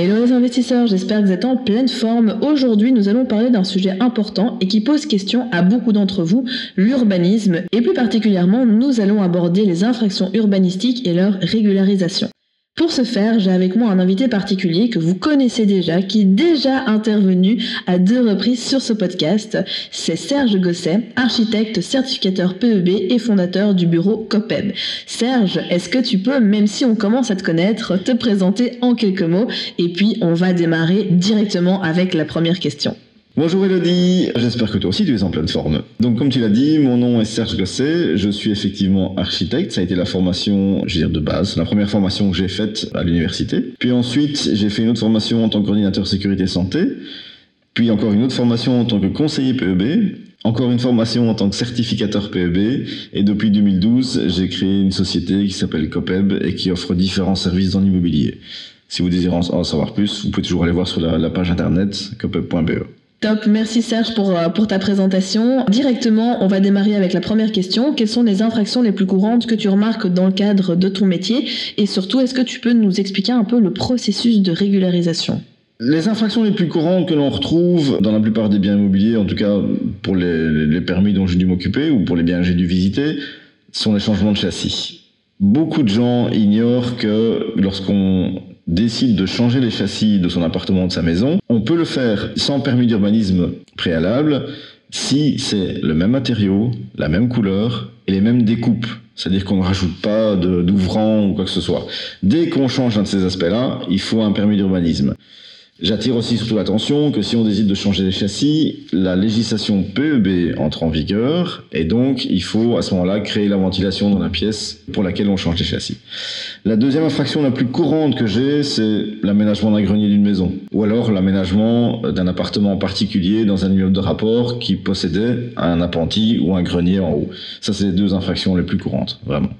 Hello les investisseurs, j'espère que vous êtes en pleine forme. Aujourd'hui, nous allons parler d'un sujet important et qui pose question à beaucoup d'entre vous, l'urbanisme. Et plus particulièrement, nous allons aborder les infractions urbanistiques et leur régularisation. Pour ce faire, j'ai avec moi un invité particulier que vous connaissez déjà, qui est déjà intervenu à deux reprises sur ce podcast. C'est Serge Gosset, architecte, certificateur PEB et fondateur du bureau COPEB. Serge, est-ce que tu peux, même si on commence à te connaître, te présenter en quelques mots? Et puis on va démarrer directement avec la première question. Bonjour Elodie, j'espère que toi aussi tu es en pleine forme. Donc comme tu l'as dit, mon nom est Serge Gosset, je suis effectivement architecte, ça a été la formation, je veux dire de base, la première formation que j'ai faite à l'université. Puis ensuite, j'ai fait une autre formation en tant que coordinateur sécurité santé, puis encore une autre formation en tant que conseiller PEB, encore une formation en tant que certificateur PEB, et depuis 2012, j'ai créé une société qui s'appelle COPEB et qui offre différents services dans l'immobilier. Si vous désirez en savoir plus, vous pouvez toujours aller voir sur la page internet copeb.be. Top, merci Serge pour, euh, pour ta présentation. Directement, on va démarrer avec la première question. Quelles sont les infractions les plus courantes que tu remarques dans le cadre de ton métier? Et surtout, est-ce que tu peux nous expliquer un peu le processus de régularisation? Les infractions les plus courantes que l'on retrouve dans la plupart des biens immobiliers, en tout cas pour les, les permis dont j'ai dû m'occuper ou pour les biens que j'ai dû visiter, sont les changements de châssis. Beaucoup de gens ignorent que lorsqu'on décide de changer les châssis de son appartement, de sa maison, on peut le faire sans permis d'urbanisme préalable si c'est le même matériau, la même couleur et les mêmes découpes. C'est-à-dire qu'on ne rajoute pas d'ouvrant ou quoi que ce soit. Dès qu'on change un de ces aspects-là, il faut un permis d'urbanisme. J'attire aussi surtout l'attention que si on décide de changer les châssis, la législation PEB entre en vigueur et donc il faut à ce moment-là créer la ventilation dans la pièce pour laquelle on change les châssis. La deuxième infraction la plus courante que j'ai, c'est l'aménagement d'un grenier d'une maison ou alors l'aménagement d'un appartement particulier dans un immeuble de rapport qui possédait un appentis ou un grenier en haut. Ça, c'est les deux infractions les plus courantes, vraiment.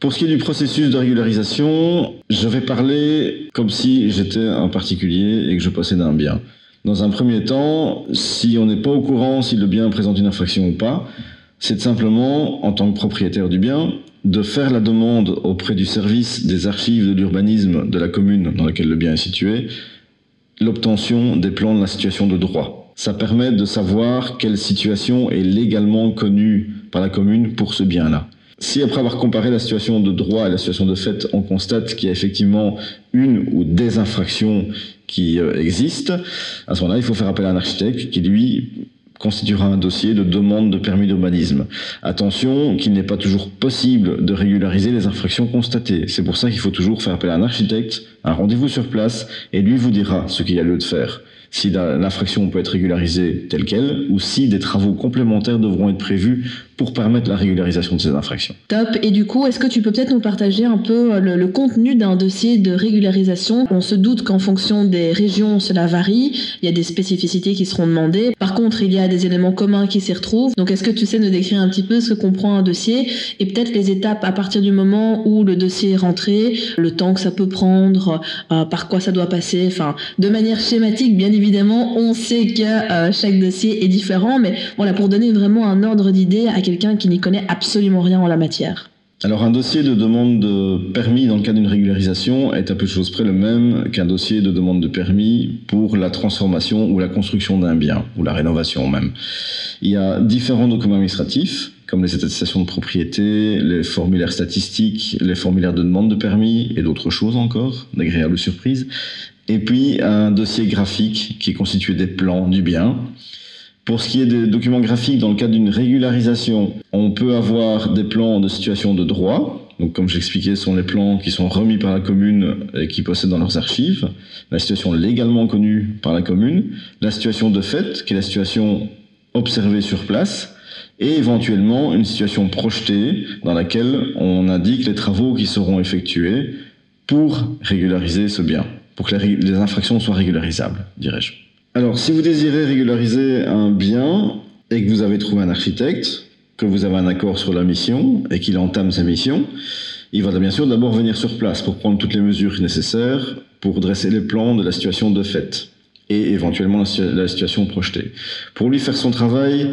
Pour ce qui est du processus de régularisation, je vais parler comme si j'étais un particulier et que je possédais un bien. Dans un premier temps, si on n'est pas au courant si le bien présente une infraction ou pas, c'est simplement, en tant que propriétaire du bien, de faire la demande auprès du service des archives de l'urbanisme de la commune dans laquelle le bien est situé, l'obtention des plans de la situation de droit. Ça permet de savoir quelle situation est légalement connue par la commune pour ce bien-là. Si après avoir comparé la situation de droit et la situation de fait, on constate qu'il y a effectivement une ou des infractions qui euh, existent, à ce moment-là, il faut faire appel à un architecte qui, lui, constituera un dossier de demande de permis d'urbanisme. Attention qu'il n'est pas toujours possible de régulariser les infractions constatées. C'est pour ça qu'il faut toujours faire appel à un architecte, un rendez-vous sur place, et lui vous dira ce qu'il y a lieu de faire si l'infraction peut être régularisée telle qu'elle, ou si des travaux complémentaires devront être prévus pour permettre la régularisation de ces infractions. Top. Et du coup, est-ce que tu peux peut-être nous partager un peu euh, le, contenu d'un dossier de régularisation? On se doute qu'en fonction des régions, cela varie. Il y a des spécificités qui seront demandées. Par contre, il y a des éléments communs qui s'y retrouvent. Donc, est-ce que tu sais nous décrire un petit peu ce que comprend un dossier et peut-être les étapes à partir du moment où le dossier est rentré, le temps que ça peut prendre, euh, par quoi ça doit passer, enfin, de manière schématique, bien évidemment, on sait que euh, chaque dossier est différent, mais voilà, pour donner vraiment un ordre d'idée à quelqu'un qui n'y connaît absolument rien en la matière. Alors un dossier de demande de permis dans le cadre d'une régularisation est à peu de choses près le même qu'un dossier de demande de permis pour la transformation ou la construction d'un bien, ou la rénovation même. Il y a différents documents administratifs, comme les attestations de propriété, les formulaires statistiques, les formulaires de demande de permis et d'autres choses encore, d'agréables surprises. Et puis un dossier graphique qui est constitué des plans du bien. Pour ce qui est des documents graphiques, dans le cadre d'une régularisation, on peut avoir des plans de situation de droit. Donc, comme j'expliquais, ce sont les plans qui sont remis par la commune et qui possèdent dans leurs archives. La situation légalement connue par la commune. La situation de fait, qui est la situation observée sur place. Et éventuellement, une situation projetée dans laquelle on indique les travaux qui seront effectués pour régulariser ce bien pour que les infractions soient régularisables, dirais-je. Alors, si vous désirez régulariser un bien et que vous avez trouvé un architecte, que vous avez un accord sur la mission et qu'il entame sa mission, il va bien sûr d'abord venir sur place pour prendre toutes les mesures nécessaires pour dresser les plans de la situation de fait et éventuellement la, situation projetée. Pour lui faire son travail,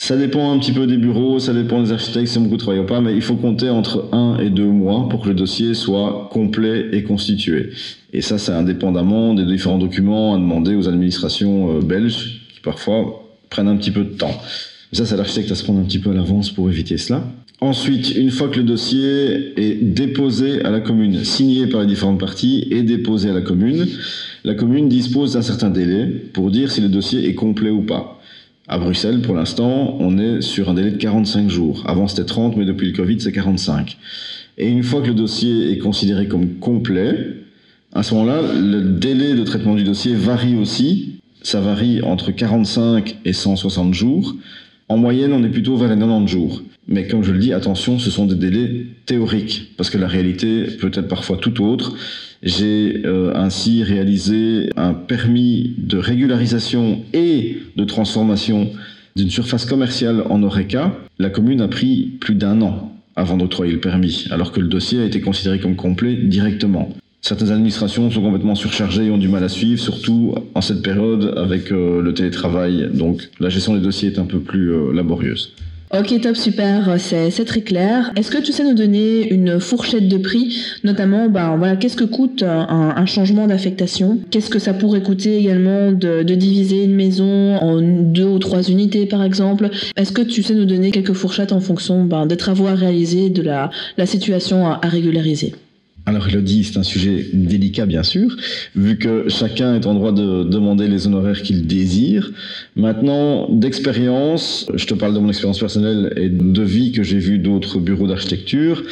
ça dépend un petit peu des bureaux, ça dépend des architectes, c'est beaucoup de travail ou pas, mais il faut compter entre un et deux mois pour que le dossier soit complet et constitué. Et ça, c'est indépendamment des différents documents à demander aux administrations euh, belges qui parfois prennent un petit peu de temps. Ça, c'est l'architecte à se prendre un petit peu à l'avance pour éviter cela. Ensuite, une fois que le dossier est déposé à la commune, signé par les différentes parties et déposé à la commune, la commune dispose d'un certain délai pour dire si le dossier est complet ou pas. À Bruxelles, pour l'instant, on est sur un délai de 45 jours. Avant, c'était 30, mais depuis le Covid, c'est 45. Et une fois que le dossier est considéré comme complet, à ce moment-là, le délai de traitement du dossier varie aussi. Ça varie entre 45 et 160 jours. En moyenne, on est plutôt vers les 90 jours. Mais comme je le dis, attention, ce sont des délais théoriques, parce que la réalité peut être parfois tout autre. J'ai euh, ainsi réalisé un permis de régularisation et de transformation d'une surface commerciale en Oreca. La commune a pris plus d'un an avant d'octroyer le permis, alors que le dossier a été considéré comme complet directement. Certaines administrations sont complètement surchargées et ont du mal à suivre, surtout en cette période avec euh, le télétravail. Donc la gestion des dossiers est un peu plus euh, laborieuse. Ok, top, super, c'est très clair. Est-ce que tu sais nous donner une fourchette de prix, notamment, ben voilà, qu'est-ce que coûte un, changement d'affectation? Qu'est-ce que ça pourrait coûter également de, diviser une maison en deux ou trois unités, par exemple? Est-ce que tu sais nous donner quelques fourchettes en fonction ben, des travaux à réaliser, de la, situation à régulariser? Alors Elodie, c'est un sujet délicat bien sûr, vu que chacun est en droit de demander les honoraires qu'il désire. Maintenant, d'expérience, je te parle de mon expérience personnelle et de vie que j'ai vu d'autres bureaux d'architecture,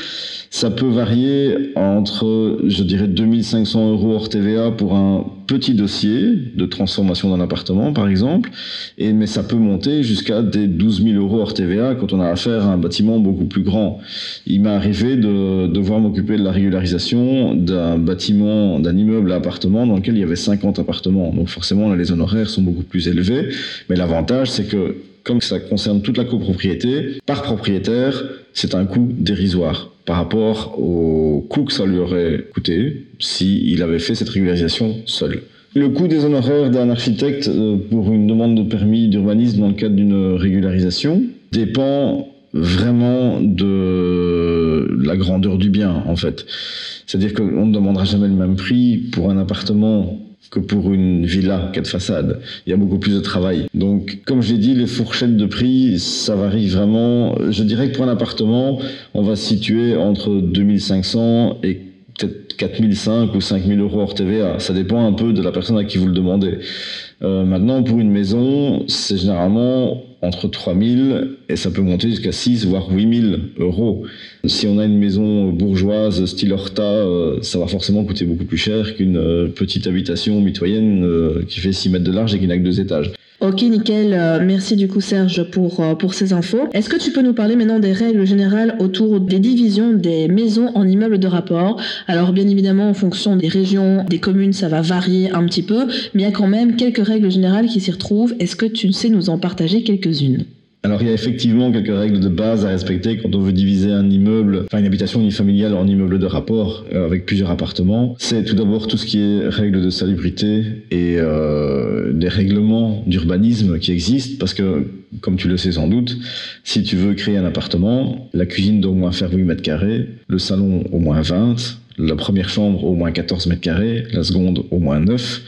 ça peut varier entre, je dirais, 2500 euros hors TVA pour un petit dossier de transformation d'un appartement, par exemple, et, mais ça peut monter jusqu'à des 12 000 euros hors TVA quand on a affaire à un bâtiment beaucoup plus grand. Il m'est arrivé de devoir m'occuper de la régularisation d'un bâtiment, d'un immeuble à appartements dans lequel il y avait 50 appartements. Donc forcément, là, les honoraires sont beaucoup plus élevés, mais l'avantage, c'est que comme ça concerne toute la copropriété, par propriétaire, c'est un coût dérisoire par rapport au coût que ça lui aurait coûté s'il avait fait cette régularisation seul. Le coût des honoraires d'un architecte euh, pour une demande de permis d'urbanisme dans le cadre d'une régularisation dépend vraiment de la grandeur du bien, en fait. C'est-à-dire qu'on ne demandera jamais le même prix pour un appartement que pour une villa quatre façades. Il y a beaucoup plus de travail. Donc, comme j'ai dit, les fourchettes de prix, ça varie vraiment. Je dirais que pour un appartement, on va situer entre 2500 et peut-être 4005 ou 5000 euros hors TVA. Ça dépend un peu de la personne à qui vous le demandez. Euh, maintenant, pour une maison, c'est généralement entre 3000 et ça peut monter jusqu'à 6 voire 8000 euros. Si on a une maison bourgeoise style Horta, euh, ça va forcément coûter beaucoup plus cher qu'une euh, petite habitation mitoyenne qui fait 6 mètres de large et qui n'a que deux étages. Ok, nickel. Euh, merci du coup Serge pour, euh, pour ces infos. Est-ce que tu peux nous parler maintenant des règles générales autour des divisions des maisons en immeubles de rapport? Alors bien évidemment en fonction des régions, des communes, ça va varier un petit peu, mais il y a quand même quelques règles générales qui s'y retrouvent. Est-ce que tu sais nous en partager quelques-unes? Alors il y a effectivement quelques règles de base à respecter quand on veut diviser un immeuble, enfin une habitation unifamiliale en immeuble de rapport euh, avec plusieurs appartements. C'est tout d'abord tout ce qui est règles de salubrité et euh, des règlements d'urbanisme qui existent parce que comme tu le sais sans doute, si tu veux créer un appartement, la cuisine doit au moins faire 8 mètres carrés, le salon au moins 20, la première chambre au moins 14 mètres carrés, la seconde au moins 9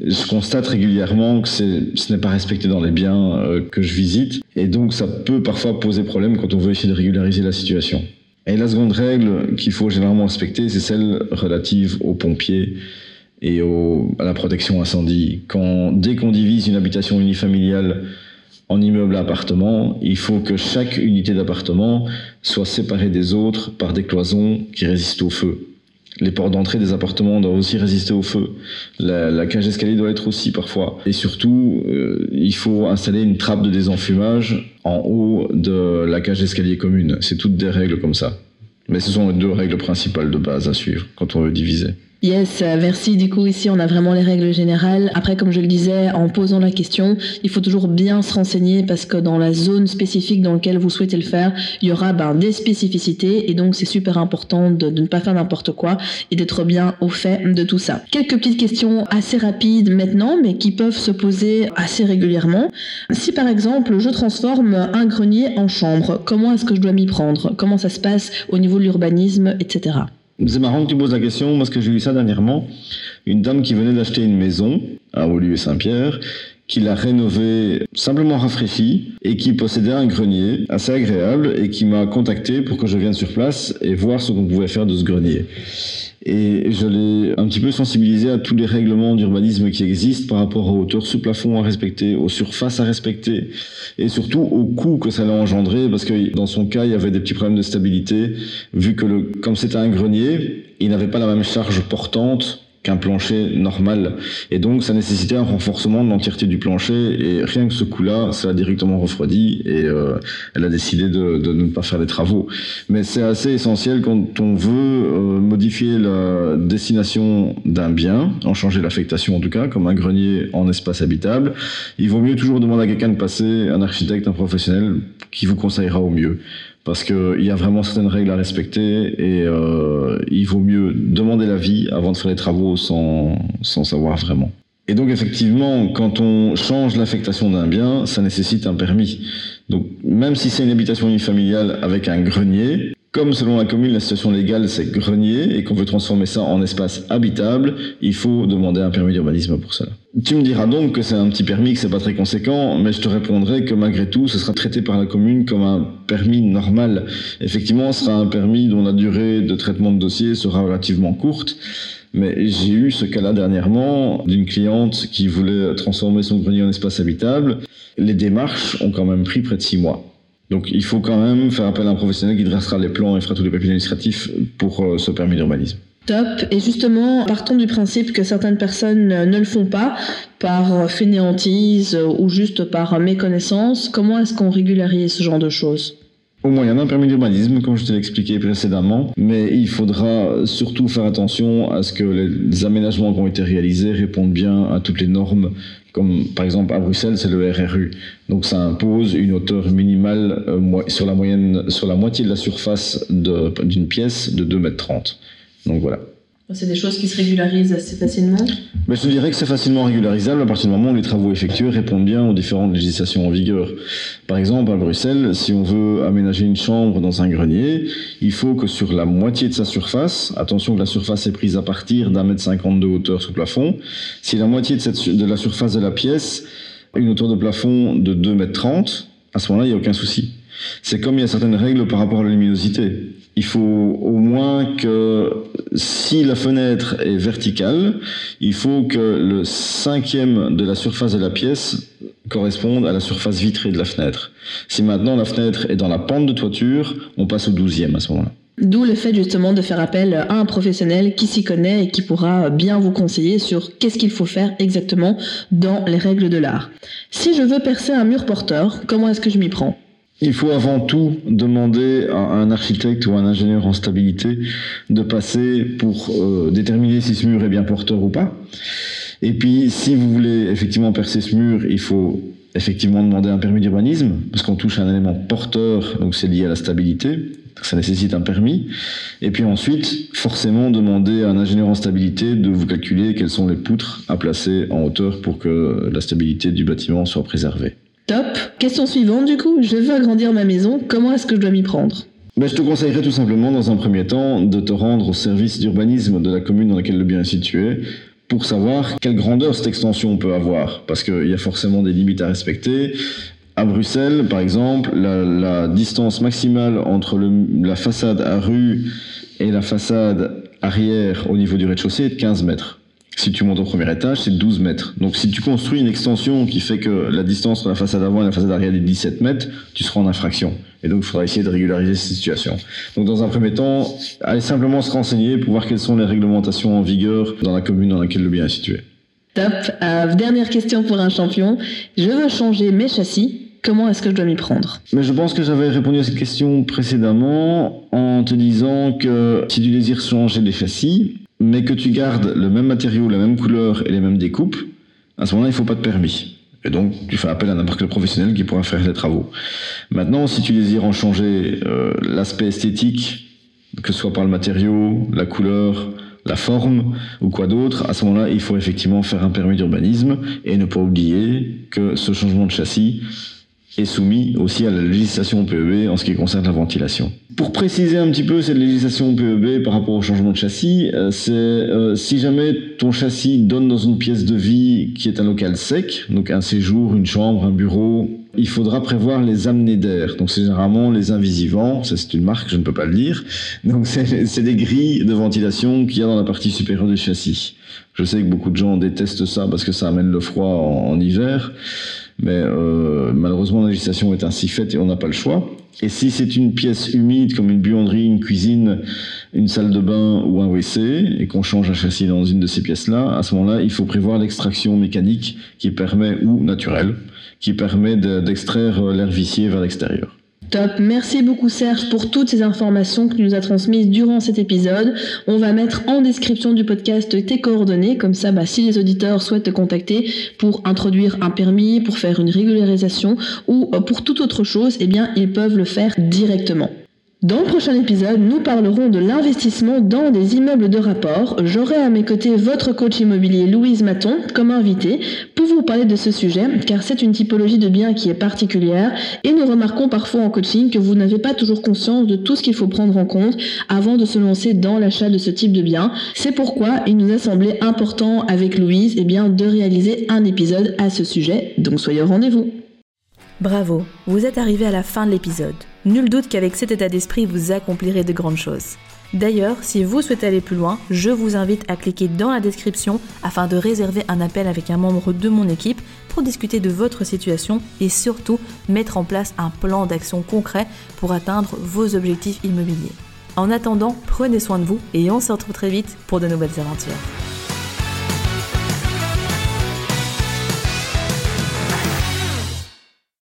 je constate régulièrement que ce n'est pas respecté dans les biens euh, que je visite. Et donc, ça peut parfois poser problème quand on veut essayer de régulariser la situation. Et la seconde règle qu'il faut généralement respecter, c'est celle relative aux pompiers et à la protection incendie. Quand, dès qu'on divise une habitation unifamiliale en immeuble à appartement, il faut que chaque unité d'appartement soit séparée des autres par des cloisons qui résistent au feu. Les portes d'entrée des appartements doivent aussi résister au feu. La, cage d'escalier doit être aussi parfois. Et surtout, euh, il faut installer une trappe de désenfumage en haut de la cage d'escalier commune. C'est toutes des règles comme ça. Mais ce sont les deux règles principales de base à suivre quand on veut diviser. Yes, euh, merci. Du coup, ici, on a vraiment les règles générales. Après, comme je le disais, en posant la question, il faut toujours bien se renseigner parce que dans la zone spécifique dans laquelle vous souhaitez le faire, il y aura ben, des spécificités et donc c'est super important de, de, ne pas faire n'importe quoi et d'être bien au fait de tout ça. Quelques petites questions assez rapides maintenant, mais qui peuvent se poser assez régulièrement. Si par exemple, je transforme un grenier en chambre, comment est-ce que je dois m'y prendre? Comment ça se passe au niveau de l'urbanisme, etc. C'est marrant que tu poses la question parce que j'ai eu ça dernièrement. Une dame qui venait d'acheter une maison à et Saint-Pierre, qui l'a rénovée simplement rafraîchie et qui possédait un grenier assez agréable et qui m'a contacté pour que je vienne sur place et voir ce qu'on pouvait faire de ce grenier. Et je l'ai un petit peu sensibilisé à tous les règlements d'urbanisme qui existent par rapport aux hauteurs sous plafond à respecter, aux surfaces à respecter, et surtout au coût que ça allait engendrer, parce que dans son cas, il y avait des petits problèmes de stabilité, vu que le, comme c'était un grenier, il n'avait pas la même charge portante qu'un plancher normal. Et donc, ça nécessitait un renforcement de l'entièreté du plancher. Et rien que ce coup-là, ça a directement refroidi et euh, elle a décidé de, de, ne pas faire les travaux. Mais c'est assez essentiel quand on veut euh, modifier la destination d'un bien, en changer l'affectation en tout cas, comme un grenier en espace habitable. Il vaut mieux toujours demander à quelqu'un de passer, un architecte, un professionnel, qui vous conseillera au mieux parce qu'il y a vraiment certaines règles à respecter et euh, il vaut mieux demander l'avis avant de faire les travaux sans, sans savoir vraiment. Et donc effectivement, quand on change l'affectation d'un bien, ça nécessite un permis. Donc même si c'est une habitation unifamiliale avec un grenier, comme selon la commune, la situation légale c'est grenier et qu'on veut transformer ça en espace habitable, il faut demander un permis d'urbanisme pour cela. Tu me diras donc que c'est un petit permis, que c'est pas très conséquent, mais je te répondrai que malgré tout, ce sera traité par la commune comme un permis normal. Effectivement, ce sera un permis dont la durée de traitement de dossier sera relativement courte. Mais j'ai eu ce cas-là dernièrement d'une cliente qui voulait transformer son grenier en espace habitable. Les démarches ont quand même pris près de six mois. Donc il faut quand même faire appel à un professionnel qui dressera les plans et fera tous les papiers administratifs pour euh, ce permis d'urbanisme. Top. Et justement, partons du principe que certaines personnes ne le font pas par fainéantise ou juste par méconnaissance. Comment est-ce qu'on régularise ce genre de choses? Au moyen d'un permis d'urbanisme, comme je te l'ai expliqué précédemment, mais il faudra surtout faire attention à ce que les aménagements qui ont été réalisés répondent bien à toutes les normes, comme par exemple à Bruxelles, c'est le RRU. Donc ça impose une hauteur minimale euh, sur, la moyenne, sur la moitié de la surface d'une pièce de 2,30 m. Donc voilà. C'est des choses qui se régularisent assez facilement Mais Je dirais que c'est facilement régularisable à partir du moment où les travaux effectués répondent bien aux différentes législations en vigueur. Par exemple, à Bruxelles, si on veut aménager une chambre dans un grenier, il faut que sur la moitié de sa surface, attention que la surface est prise à partir d'un mètre cinquante de hauteur sous plafond, si la moitié de, cette, de la surface de la pièce a une hauteur de plafond de 2 mètres 30, à ce moment-là, il n'y a aucun souci. C'est comme il y a certaines règles par rapport à la luminosité. Il faut au moins que si la fenêtre est verticale, il faut que le cinquième de la surface de la pièce corresponde à la surface vitrée de la fenêtre. Si maintenant la fenêtre est dans la pente de toiture, on passe au douzième à ce moment-là. D'où le fait justement de faire appel à un professionnel qui s'y connaît et qui pourra bien vous conseiller sur qu'est-ce qu'il faut faire exactement dans les règles de l'art. Si je veux percer un mur porteur, comment est-ce que je m'y prends? Il faut avant tout demander à un architecte ou un ingénieur en stabilité de passer pour euh, déterminer si ce mur est bien porteur ou pas. Et puis, si vous voulez effectivement percer ce mur, il faut effectivement demander un permis d'urbanisme, parce qu'on touche un élément porteur, donc c'est lié à la stabilité, ça nécessite un permis. Et puis ensuite, forcément demander à un ingénieur en stabilité de vous calculer quelles sont les poutres à placer en hauteur pour que la stabilité du bâtiment soit préservée. Top. Question suivante du coup, je veux agrandir ma maison, comment est-ce que je dois m'y prendre? Ben, je te conseillerais tout simplement, dans un premier temps, de te rendre au service d'urbanisme de la commune dans laquelle le bien est situé pour savoir quelle grandeur cette extension peut avoir. Parce qu'il y a forcément des limites à respecter. À Bruxelles, par exemple, la, distance maximale entre la façade à rue et la façade arrière au niveau du rez-de-chaussée est de 15 mètres. Si tu montes au premier étage, c'est 12 mètres. Donc si tu construis une extension qui fait que la distance entre la façade avant et la façade arrière est 17 mètres, tu seras en infraction. Et donc il faudra essayer de régulariser cette situation. Donc dans un premier temps, allez simplement se renseigner pour voir quelles sont les réglementations en vigueur dans la commune dans laquelle le bien est situé. Top. Euh, dernière question pour un champion. Je veux changer mes châssis. Comment est-ce que je dois m'y prendre? Mais je pense que j'avais répondu à cette question précédemment en te disant que si tu désires changer les châssis, mais que tu gardes le même matériau, la même couleur et les mêmes découpes, à ce moment-là, il ne faut pas de permis. Et donc, tu fais appel à n'importe quel professionnel qui pourra faire les travaux. Maintenant, si tu désires en changer euh, l'aspect esthétique, que ce soit par le matériau, la couleur, la forme ou quoi d'autre, à ce moment-là, il faut effectivement faire un permis d'urbanisme et ne pas oublier que ce changement de châssis est soumis aussi à la législation PEB en ce qui concerne la ventilation. Pour préciser un petit peu cette législation PEB par rapport au changement de châssis, euh, c'est euh, si jamais ton châssis donne dans une pièce de vie qui est un local sec, donc un séjour, une chambre, un bureau, il faudra prévoir les amenées d'air. Donc c'est généralement les invisivants, ça c'est une marque, je ne peux pas le dire. Donc c'est des grilles de ventilation qu'il y a dans la partie supérieure du châssis. Je sais que beaucoup de gens détestent ça parce que ça amène le froid en hiver. Mais euh, malheureusement, la législation est ainsi faite et on n'a pas le choix. Et si c'est une pièce humide comme une buanderie, une cuisine, une salle de bain ou un WC, et qu'on change un châssis dans une de ces pièces-là, à ce moment-là, il faut prévoir l'extraction mécanique qui permet, ou naturelle, qui permet d'extraire l'air vicié vers l'extérieur. Top, merci beaucoup Serge pour toutes ces informations que tu nous as transmises durant cet épisode. On va mettre en description du podcast tes coordonnées, comme ça bah, si les auditeurs souhaitent te contacter pour introduire un permis, pour faire une régularisation ou euh, pour toute autre chose, eh bien ils peuvent le faire directement. Dans le prochain épisode, nous parlerons de l'investissement dans des immeubles de rapport. J'aurai à mes côtés votre coach immobilier Louise Maton comme invité pour vous parler de ce sujet car c'est une typologie de biens qui est particulière et nous remarquons parfois en coaching que vous n'avez pas toujours conscience de tout ce qu'il faut prendre en compte avant de se lancer dans l'achat de ce type de bien. C'est pourquoi il nous a semblé important avec Louise eh bien, de réaliser un épisode à ce sujet. Donc soyez au rendez-vous. Bravo, vous êtes arrivé à la fin de l'épisode. Nul doute qu'avec cet état d'esprit, vous accomplirez de grandes choses. D'ailleurs, si vous souhaitez aller plus loin, je vous invite à cliquer dans la description afin de réserver un appel avec un membre de mon équipe pour discuter de votre situation et surtout mettre en place un plan d'action concret pour atteindre vos objectifs immobiliers. En attendant, prenez soin de vous et on se retrouve très vite pour de nouvelles aventures.